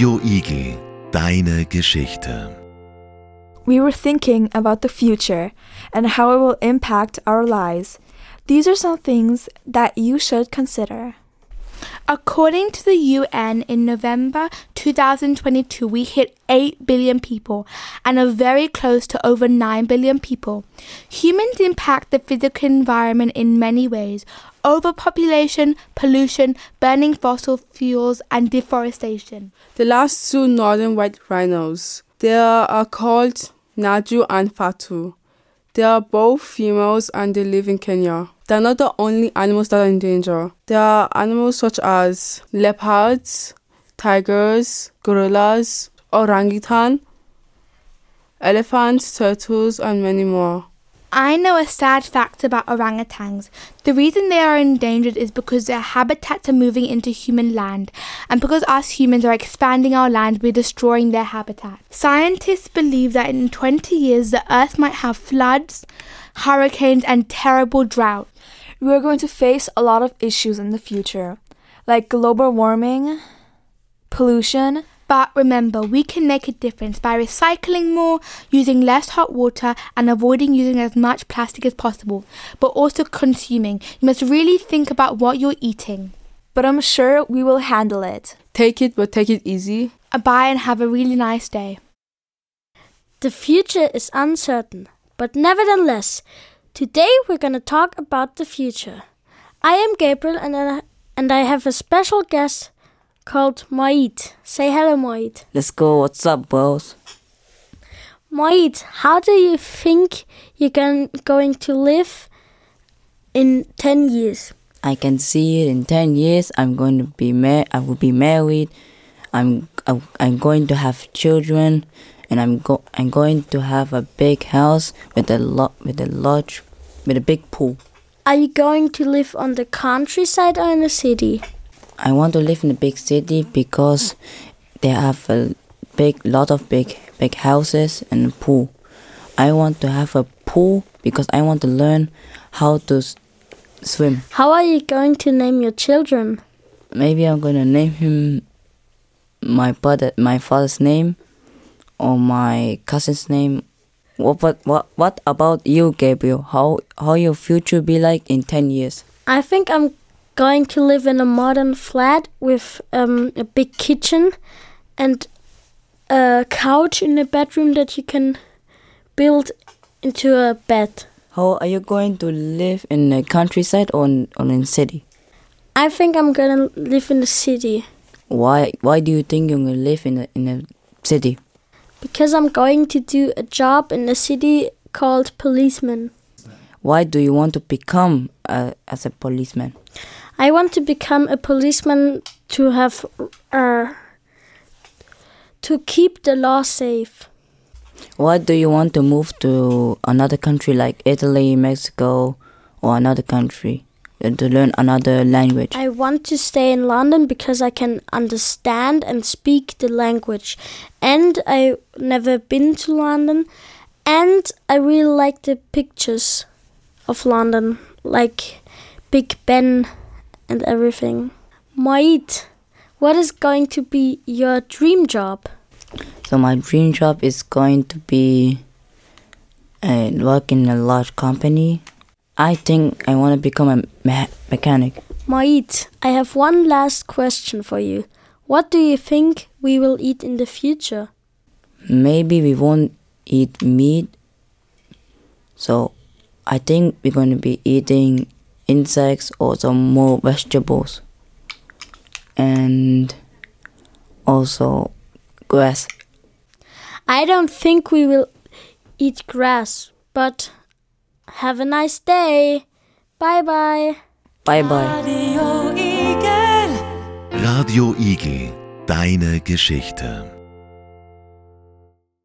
Radio deine Geschichte. We were thinking about the future and how it will impact our lives. These are some things that you should consider. According to the UN, in November 2022, we hit 8 billion people and are very close to over 9 billion people. Humans impact the physical environment in many ways overpopulation, pollution, burning fossil fuels, and deforestation. The last two northern white rhinos, they are called Naju and Fatu. They are both females and they live in Kenya. They are not the only animals that are in danger. There are animals such as leopards, tigers, gorillas, orangutan, elephants, turtles, and many more. I know a sad fact about orangutans. The reason they are endangered is because their habitats are moving into human land, and because us humans are expanding our land, we're destroying their habitat. Scientists believe that in 20 years, the earth might have floods, hurricanes, and terrible drought. We are going to face a lot of issues in the future, like global warming, pollution, but remember, we can make a difference by recycling more, using less hot water, and avoiding using as much plastic as possible, but also consuming. You must really think about what you're eating. But I'm sure we will handle it. Take it, but take it easy. Bye and have a really nice day. The future is uncertain, but nevertheless, today we're going to talk about the future. I am Gabriel and I, and I have a special guest called Moit. Say hello, Moit. Let's go. What's up, bros? Moit, how do you think you're going, going to live in 10 years? I can see it in 10 years. I'm going to be mar- I will be married. I'm I'm going to have children and I'm go I'm going to have a big house with a lot with a large with a big pool. Are you going to live on the countryside or in the city? I want to live in a big city because they have a big lot of big big houses and a pool. I want to have a pool because I want to learn how to s- swim. How are you going to name your children? Maybe I'm gonna name him my brother, my father's name, or my cousin's name. What what what, what about you, Gabriel? How how your future be like in ten years? I think I'm going to live in a modern flat with um, a big kitchen and a couch in the bedroom that you can build into a bed. How are you going to live in the countryside or in, or in city? I think I'm gonna live in the city Why why do you think you're gonna live in a in a city? because I'm going to do a job in the city called policeman. Why do you want to become a, as a policeman? I want to become a policeman to have uh, to keep the law safe. Why do you want to move to another country like Italy, Mexico, or another country uh, to learn another language? I want to stay in London because I can understand and speak the language. And I've never been to London and I really like the pictures of London like Big Ben and everything. Moit, what is going to be your dream job? So my dream job is going to be uh, work in a large company. I think I want to become a me- mechanic. Moit, I have one last question for you. What do you think we will eat in the future? Maybe we won't eat meat. So I think we're going to be eating insects or some more vegetables. And also grass. I don't think we will eat grass, but have a nice day. Bye bye. Bye bye. Radio Igel, deine Geschichte.